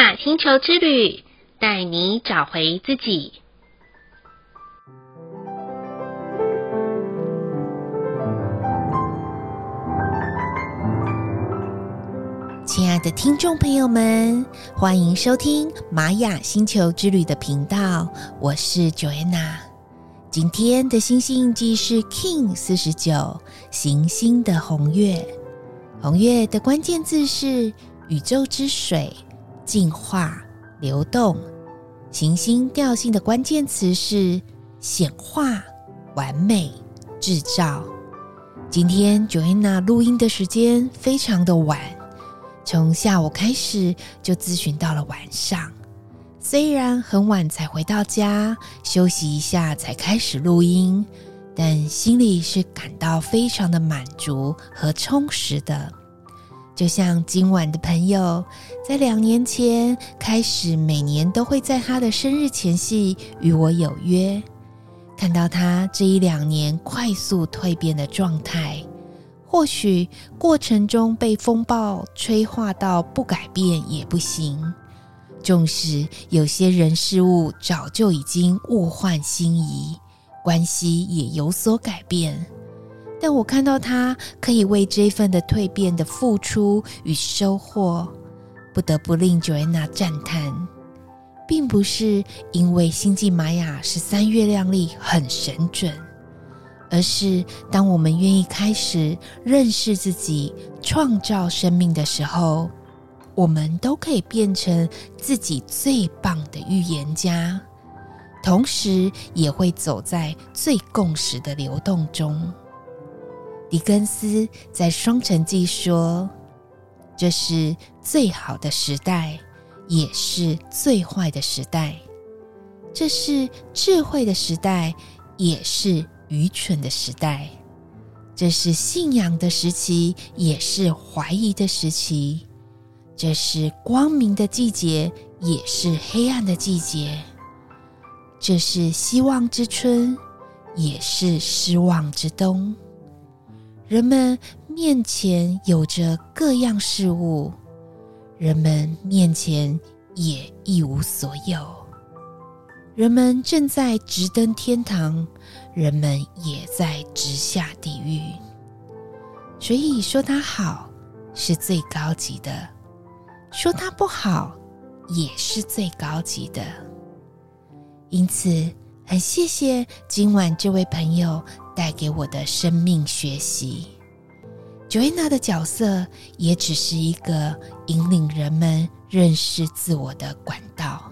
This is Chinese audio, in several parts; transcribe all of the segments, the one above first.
雅星球之旅，带你找回自己。亲爱的听众朋友们，欢迎收听玛雅星球之旅的频道，我是 Joanna。今天的星星印记是 King 四十九，行星的红月。红月的关键字是宇宙之水、进化、流动。行星调性的关键词是显化、完美、制造。今天 Joanna 录音的时间非常的晚。从下午开始就咨询到了晚上，虽然很晚才回到家休息一下才开始录音，但心里是感到非常的满足和充实的。就像今晚的朋友，在两年前开始，每年都会在他的生日前夕与我有约，看到他这一两年快速蜕变的状态。或许过程中被风暴吹化到不改变也不行，纵使有些人事物早就已经物换星移，关系也有所改变，但我看到他可以为这份的蜕变的付出与收获，不得不令 Joanna 赞叹，并不是因为星际玛雅十三月亮历很神准。而是当我们愿意开始认识自己、创造生命的时候，我们都可以变成自己最棒的预言家，同时也会走在最共识的流动中。狄更斯在《双城记》说：“这是最好的时代，也是最坏的时代；这是智慧的时代，也是。”愚蠢的时代，这是信仰的时期，也是怀疑的时期；这是光明的季节，也是黑暗的季节；这是希望之春，也是失望之冬。人们面前有着各样事物，人们面前也一无所有。人们正在直登天堂，人们也在直下地狱。所以说它好是最高级的，说它不好也是最高级的。因此，很谢谢今晚这位朋友带给我的生命学习。Joanna 的角色也只是一个引领人们认识自我的管道。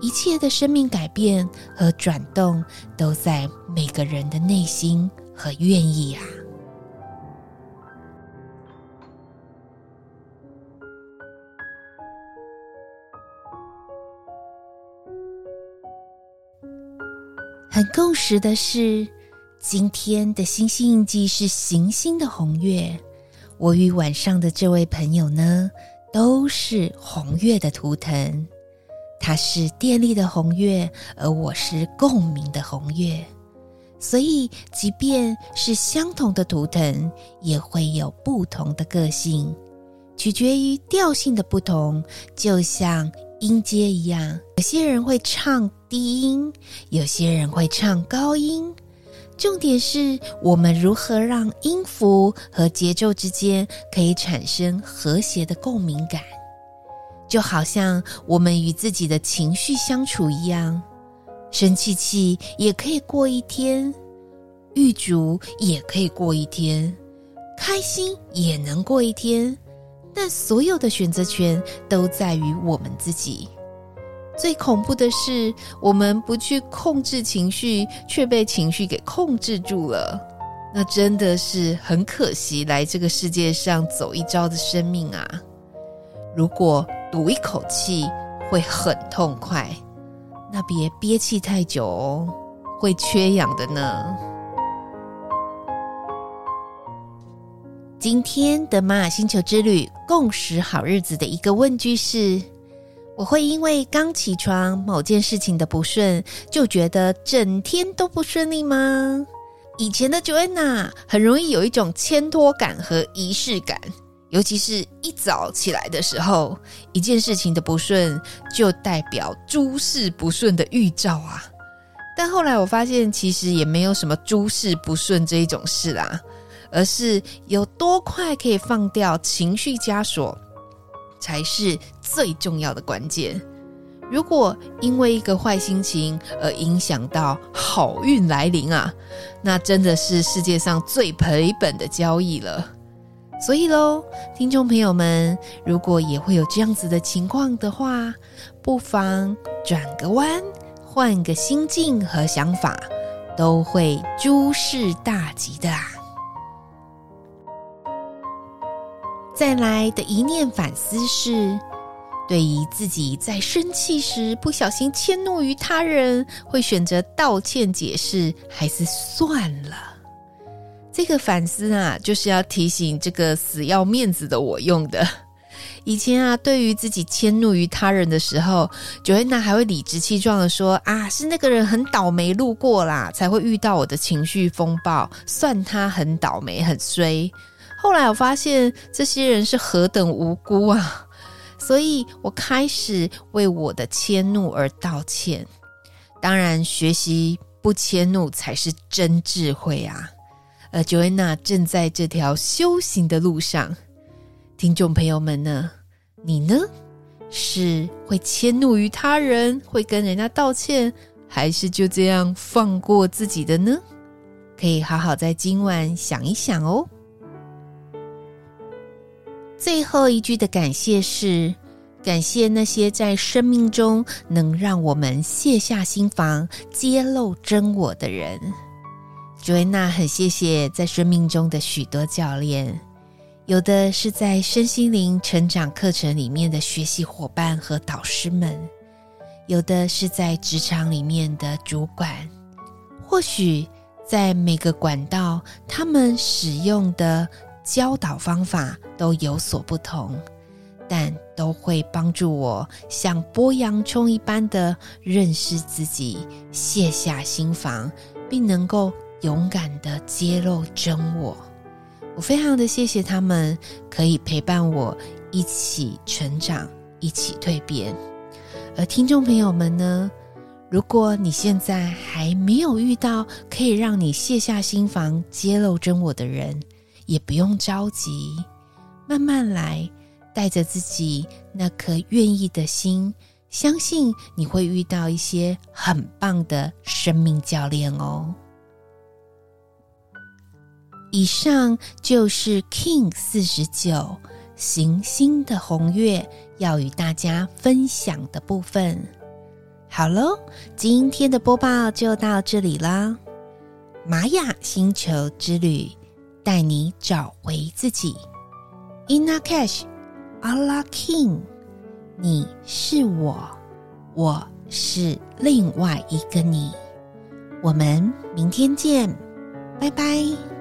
一切的生命改变和转动，都在每个人的内心和愿意啊！很共识的是，今天的星星印记是行星的红月。我与晚上的这位朋友呢，都是红月的图腾。它是电力的红月，而我是共鸣的红月，所以即便是相同的图腾，也会有不同的个性，取决于调性的不同。就像音阶一样，有些人会唱低音，有些人会唱高音。重点是我们如何让音符和节奏之间可以产生和谐的共鸣感。就好像我们与自己的情绪相处一样，生气气也可以过一天，郁卒也可以过一天，开心也能过一天，但所有的选择权都在于我们自己。最恐怖的是，我们不去控制情绪，却被情绪给控制住了，那真的是很可惜，来这个世界上走一遭的生命啊！如果赌一口气会很痛快，那别憋气太久哦，会缺氧的呢。今天的玛雅星球之旅共识好日子的一个问句是：我会因为刚起床某件事情的不顺，就觉得整天都不顺利吗？以前的 Joanna 很容易有一种牵拖感和仪式感。尤其是一早起来的时候，一件事情的不顺就代表诸事不顺的预兆啊。但后来我发现，其实也没有什么诸事不顺这一种事啦，而是有多快可以放掉情绪枷锁，才是最重要的关键。如果因为一个坏心情而影响到好运来临啊，那真的是世界上最赔本的交易了。所以喽，听众朋友们，如果也会有这样子的情况的话，不妨转个弯，换个心境和想法，都会诸事大吉的啊。再来的一念反思是，对于自己在生气时不小心迁怒于他人，会选择道歉解释，还是算了？这个反思啊，就是要提醒这个死要面子的我用的。以前啊，对于自己迁怒于他人的时候，Joanna 还会理直气壮的说：“啊，是那个人很倒霉路过啦，才会遇到我的情绪风暴，算他很倒霉很衰。”后来我发现这些人是何等无辜啊，所以我开始为我的迁怒而道歉。当然，学习不迁怒才是真智慧啊。而 Joanna 正在这条修行的路上，听众朋友们呢？你呢？是会迁怒于他人，会跟人家道歉，还是就这样放过自己的呢？可以好好在今晚想一想哦。最后一句的感谢是：感谢那些在生命中能让我们卸下心防、揭露真我的人。Joanna 很谢谢在生命中的许多教练，有的是在身心灵成长课程里面的学习伙伴和导师们，有的是在职场里面的主管。或许在每个管道，他们使用的教导方法都有所不同，但都会帮助我像剥洋葱一般的认识自己，卸下心防，并能够。勇敢的揭露真我，我非常的谢谢他们，可以陪伴我一起成长，一起蜕变。而听众朋友们呢，如果你现在还没有遇到可以让你卸下心防、揭露真我的人，也不用着急，慢慢来，带着自己那颗愿意的心，相信你会遇到一些很棒的生命教练哦。以上就是 King 四十九行星的红月要与大家分享的部分。好喽，今天的播报就到这里啦。玛雅星球之旅，带你找回自己。Inna Cash Ala Kin，你是我，我是另外一个你。我们明天见，拜拜。